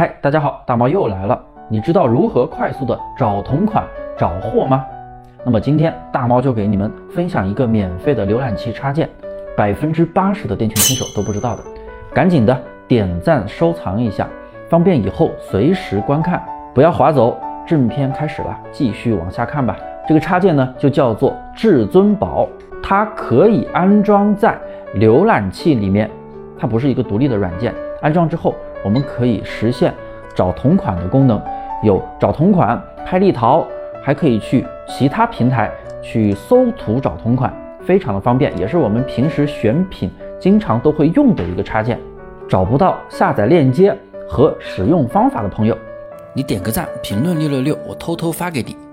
嗨，大家好，大猫又来了。你知道如何快速的找同款、找货吗？那么今天大猫就给你们分享一个免费的浏览器插件，百分之八十的电竞新手都不知道的，赶紧的点赞收藏一下，方便以后随时观看。不要划走，正片开始了，继续往下看吧。这个插件呢就叫做至尊宝，它可以安装在浏览器里面，它不是一个独立的软件。安装之后。我们可以实现找同款的功能，有找同款、拍立淘，还可以去其他平台去搜图找同款，非常的方便，也是我们平时选品经常都会用的一个插件。找不到下载链接和使用方法的朋友，你点个赞，评论六六六，我偷偷发给你。